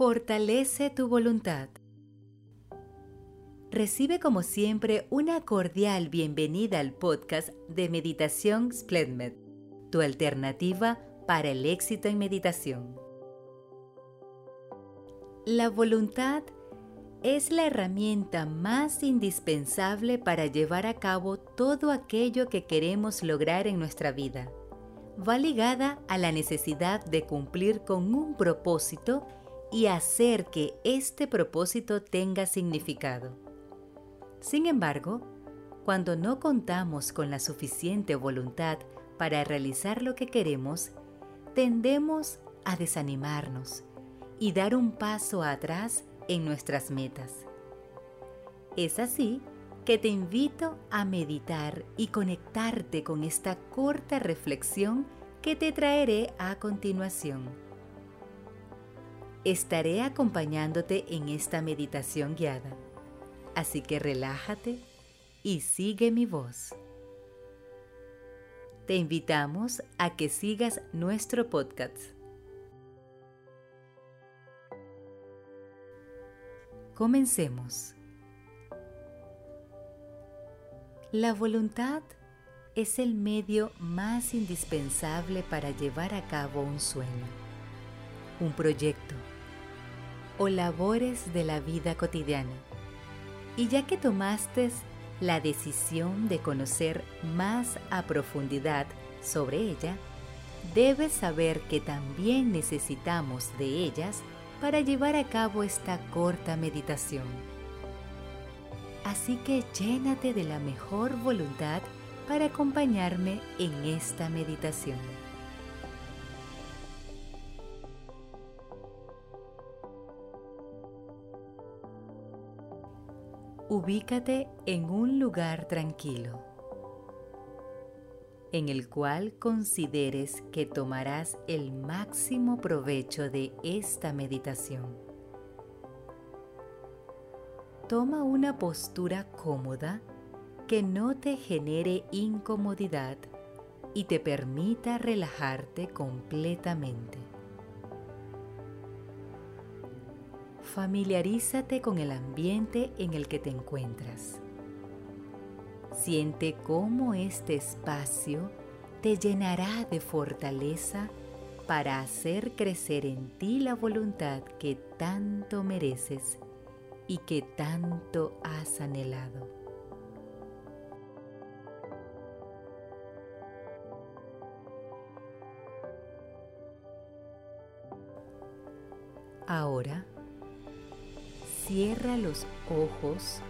Fortalece tu voluntad. Recibe como siempre una cordial bienvenida al podcast de Meditación Splendmed, tu alternativa para el éxito en meditación. La voluntad es la herramienta más indispensable para llevar a cabo todo aquello que queremos lograr en nuestra vida. Va ligada a la necesidad de cumplir con un propósito y hacer que este propósito tenga significado. Sin embargo, cuando no contamos con la suficiente voluntad para realizar lo que queremos, tendemos a desanimarnos y dar un paso atrás en nuestras metas. Es así que te invito a meditar y conectarte con esta corta reflexión que te traeré a continuación. Estaré acompañándote en esta meditación guiada, así que relájate y sigue mi voz. Te invitamos a que sigas nuestro podcast Comencemos. La voluntad es el medio más indispensable para llevar a cabo un sueño, un proyecto o labores de la vida cotidiana. Y ya que tomaste la decisión de conocer más a profundidad sobre ella, debes saber que también necesitamos de ellas para llevar a cabo esta corta meditación. Así que llénate de la mejor voluntad para acompañarme en esta meditación. Ubícate en un lugar tranquilo en el cual consideres que tomarás el máximo provecho de esta meditación. Toma una postura cómoda que no te genere incomodidad y te permita relajarte completamente. Familiarízate con el ambiente en el que te encuentras Siente cómo este espacio te llenará de fortaleza para hacer crecer en ti la voluntad que tanto mereces y que tanto has anhelado. Ahora, cierra los ojos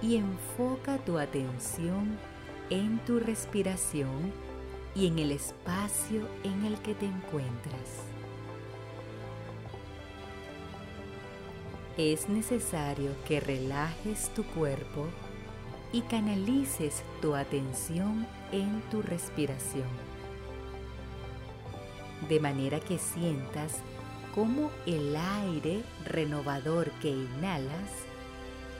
y enfoca tu atención en tu respiración y en el espacio en el que te encuentras. Es necesario que relajes tu cuerpo y canalices tu atención en tu respiración, de manera que sientas cómo el aire renovador que inhalas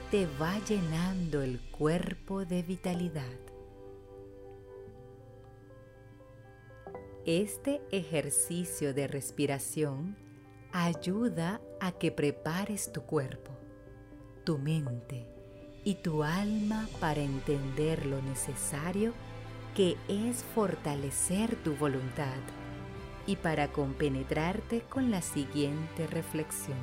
te va llenando el cuerpo de vitalidad. Este ejercicio de respiración ayuda a que prepares tu cuerpo, tu mente y tu alma para entender lo necesario que es fortalecer tu voluntad y para compenetrarte con la siguiente reflexión.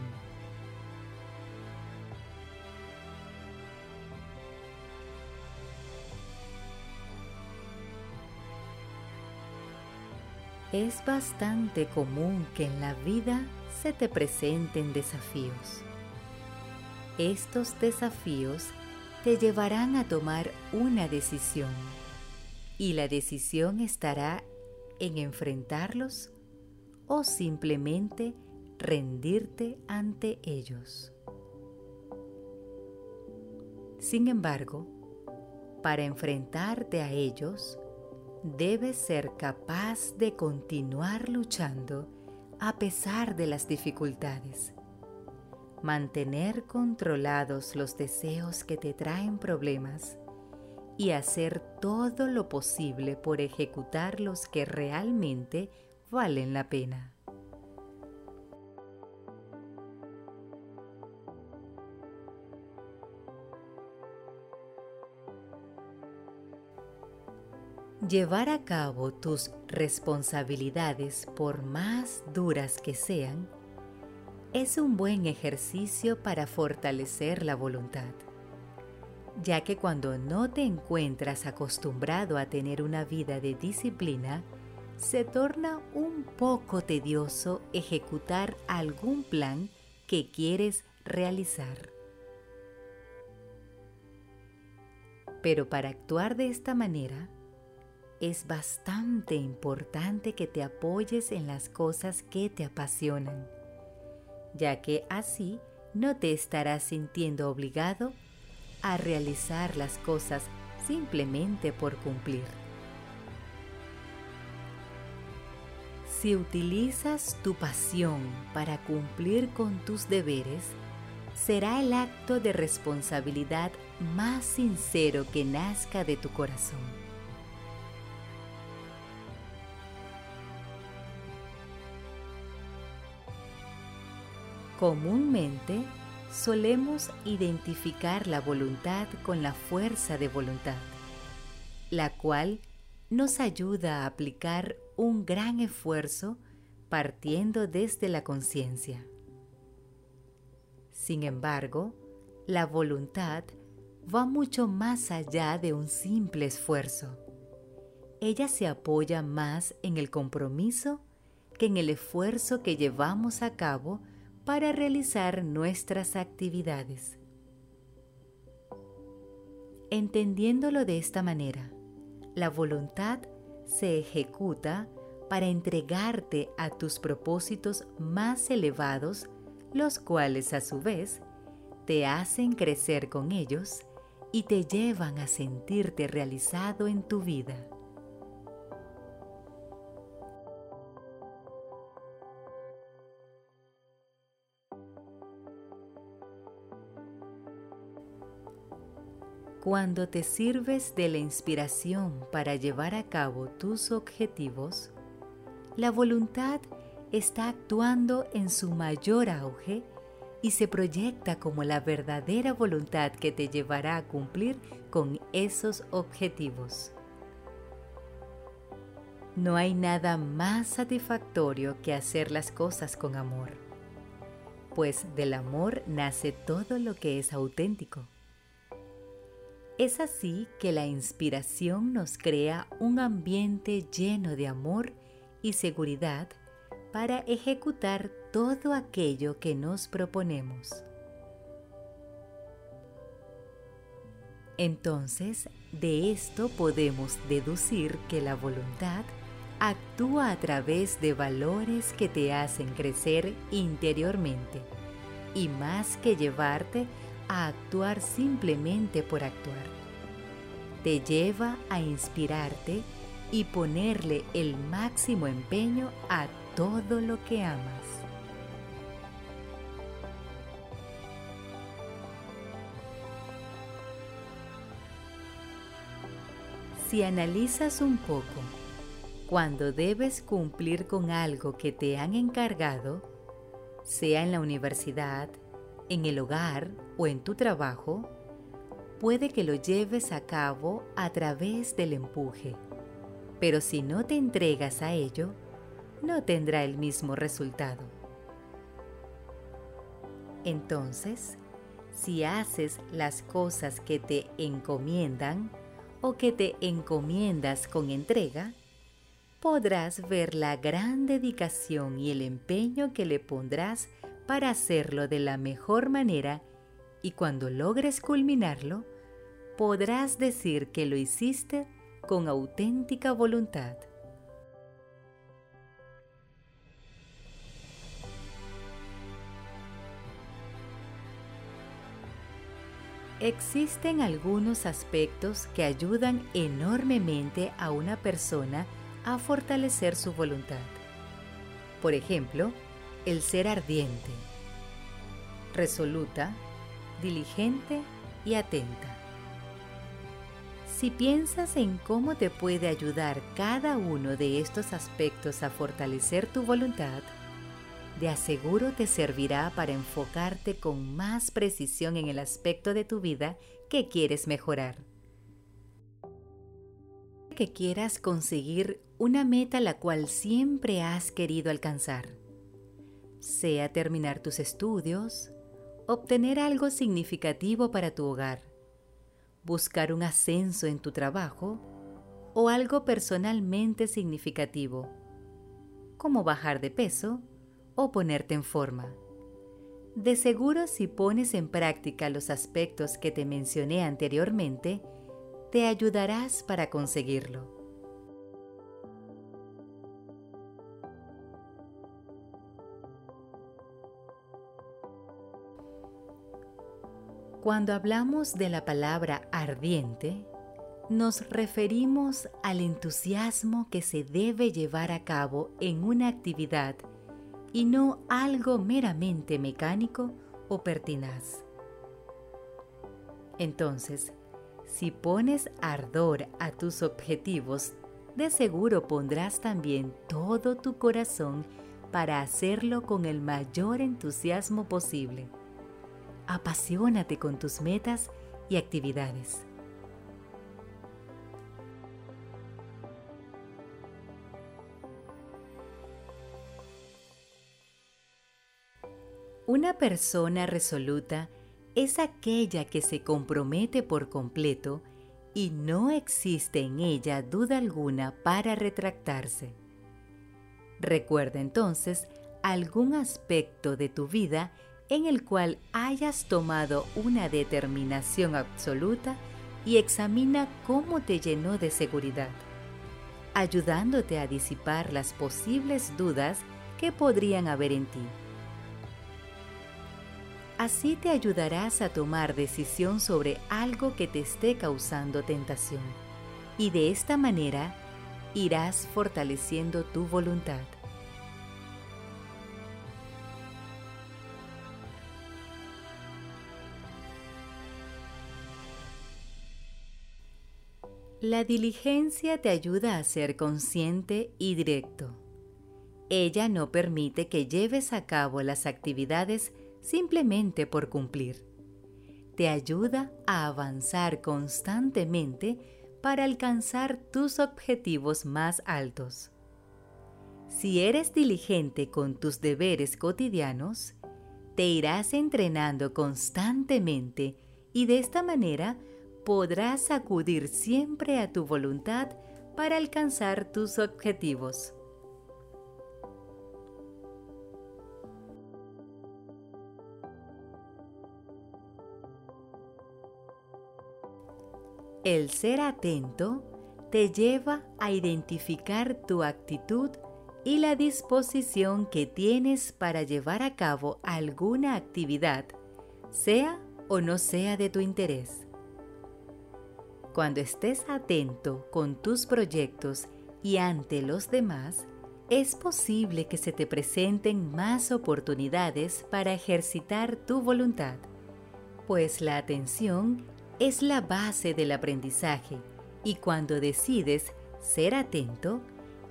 Es bastante común que en la vida se te presenten desafíos. Estos desafíos te llevarán a tomar una decisión y la decisión estará en enfrentarlos o simplemente rendirte ante ellos. Sin embargo, para enfrentarte a ellos, debes ser capaz de continuar luchando a pesar de las dificultades. Mantener controlados los deseos que te traen problemas y hacer todo lo posible por ejecutar los que realmente valen la pena. Llevar a cabo tus responsabilidades, por más duras que sean, es un buen ejercicio para fortalecer la voluntad ya que cuando no te encuentras acostumbrado a tener una vida de disciplina, se torna un poco tedioso ejecutar algún plan que quieres realizar. Pero para actuar de esta manera, es bastante importante que te apoyes en las cosas que te apasionan, ya que así no te estarás sintiendo obligado a realizar las cosas simplemente por cumplir. Si utilizas tu pasión para cumplir con tus deberes, será el acto de responsabilidad más sincero que nazca de tu corazón. Comúnmente solemos identificar la voluntad con la fuerza de voluntad, la cual nos ayuda a aplicar un gran esfuerzo partiendo desde la conciencia. Sin embargo, la voluntad va mucho más allá de un simple esfuerzo. Ella se apoya más en el compromiso que en el esfuerzo que llevamos a cabo para realizar nuestras actividades. Entendiéndolo de esta manera, la voluntad se ejecuta para entregarte a tus propósitos más elevados, los cuales a su vez te hacen crecer con ellos y te llevan a sentirte realizado en tu vida. Cuando te sirves de la inspiración para llevar a cabo tus objetivos, la voluntad está actuando en su mayor auge y se proyecta como la verdadera voluntad que te llevará a cumplir con esos objetivos. No hay nada más satisfactorio que hacer las cosas con amor, pues del amor nace todo lo que es auténtico. Es así que la inspiración nos crea un ambiente lleno de amor y seguridad para ejecutar todo aquello que nos proponemos. Entonces, de esto podemos deducir que la voluntad actúa a través de valores que te hacen crecer interiormente y más que llevarte a actuar simplemente por actuar. Te lleva a inspirarte y ponerle el máximo empeño a todo lo que amas. Si analizas un poco, cuando debes cumplir con algo que te han encargado, sea en la universidad, en el hogar o en tu trabajo, puede que lo lleves a cabo a través del empuje. Pero si no te entregas a ello, no tendrá el mismo resultado. Entonces, si haces las cosas que te encomiendan o que te encomiendas con entrega, podrás ver la gran dedicación y el empeño que le pondrás para hacerlo de la mejor manera y cuando logres culminarlo, podrás decir que lo hiciste con auténtica voluntad. Existen algunos aspectos que ayudan enormemente a una persona a fortalecer su voluntad. Por ejemplo, el ser ardiente, resoluta, diligente y atenta. Si piensas en cómo te puede ayudar cada uno de estos aspectos a fortalecer tu voluntad, de aseguro te servirá para enfocarte con más precisión en el aspecto de tu vida que quieres mejorar. que quieras conseguir una meta la cual siempre has querido alcanzar, sea terminar tus estudios, obtener algo significativo para tu hogar, buscar un ascenso en tu trabajo o algo personalmente significativo, como bajar de peso o ponerte en forma. De seguro si pones en práctica los aspectos que te mencioné anteriormente, te ayudarás para conseguirlo. Cuando hablamos de la palabra ardiente, nos referimos al entusiasmo que se debe llevar a cabo en una actividad y no algo meramente mecánico o pertinaz. Entonces, si pones ardor a tus objetivos, de seguro pondrás también todo tu corazón para hacerlo con el mayor entusiasmo posible. Apasionate con tus metas y actividades. Una persona resoluta es aquella que se compromete por completo y no existe en ella duda alguna para retractarse. Recuerda entonces algún aspecto de tu vida en el cual hayas tomado una determinación absoluta y examina cómo te llenó de seguridad, ayudándote a disipar las posibles dudas que podrían haber en ti. Así te ayudarás a tomar decisión sobre algo que te esté causando tentación y de esta manera irás fortaleciendo tu voluntad. La diligencia te ayuda a ser consciente y directo. Ella no permite que lleves a cabo las actividades simplemente por cumplir. Te ayuda a avanzar constantemente para alcanzar tus objetivos más altos. Si eres diligente con tus deberes cotidianos, te irás entrenando constantemente y de esta manera podrás acudir siempre a tu voluntad para alcanzar tus objetivos. El ser atento te lleva a identificar tu actitud y la disposición que tienes para llevar a cabo alguna actividad, sea o no sea de tu interés. Cuando estés atento con tus proyectos y ante los demás, es posible que se te presenten más oportunidades para ejercitar tu voluntad, pues la atención es la base del aprendizaje y cuando decides ser atento,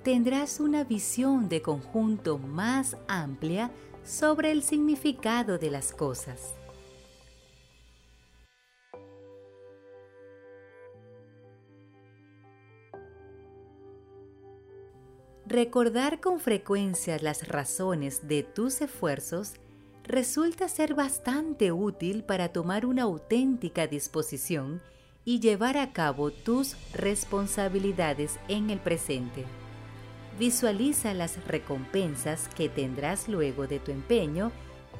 tendrás una visión de conjunto más amplia sobre el significado de las cosas. Recordar con frecuencia las razones de tus esfuerzos resulta ser bastante útil para tomar una auténtica disposición y llevar a cabo tus responsabilidades en el presente. Visualiza las recompensas que tendrás luego de tu empeño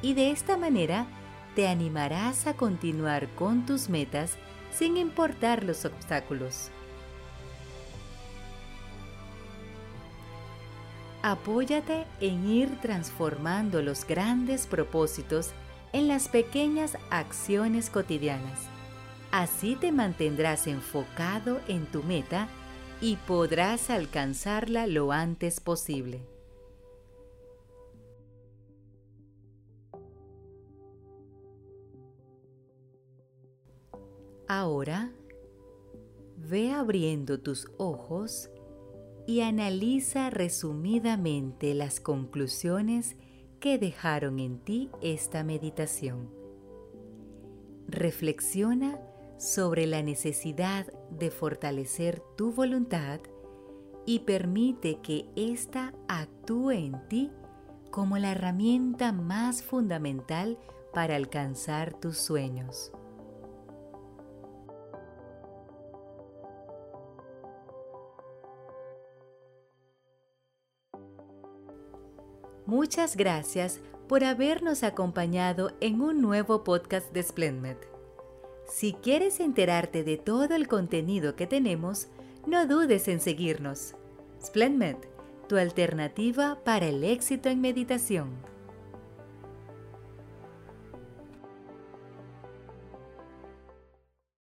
y de esta manera te animarás a continuar con tus metas sin importar los obstáculos. Apóyate en ir transformando los grandes propósitos en las pequeñas acciones cotidianas. Así te mantendrás enfocado en tu meta y podrás alcanzarla lo antes posible. Ahora, ve abriendo tus ojos y analiza resumidamente las conclusiones que dejaron en ti esta meditación. Reflexiona sobre la necesidad de fortalecer tu voluntad y permite que ésta actúe en ti como la herramienta más fundamental para alcanzar tus sueños. Muchas gracias por habernos acompañado en un nuevo podcast de Splendmed. Si quieres enterarte de todo el contenido que tenemos, no dudes en seguirnos. Splendmed, tu alternativa para el éxito en meditación.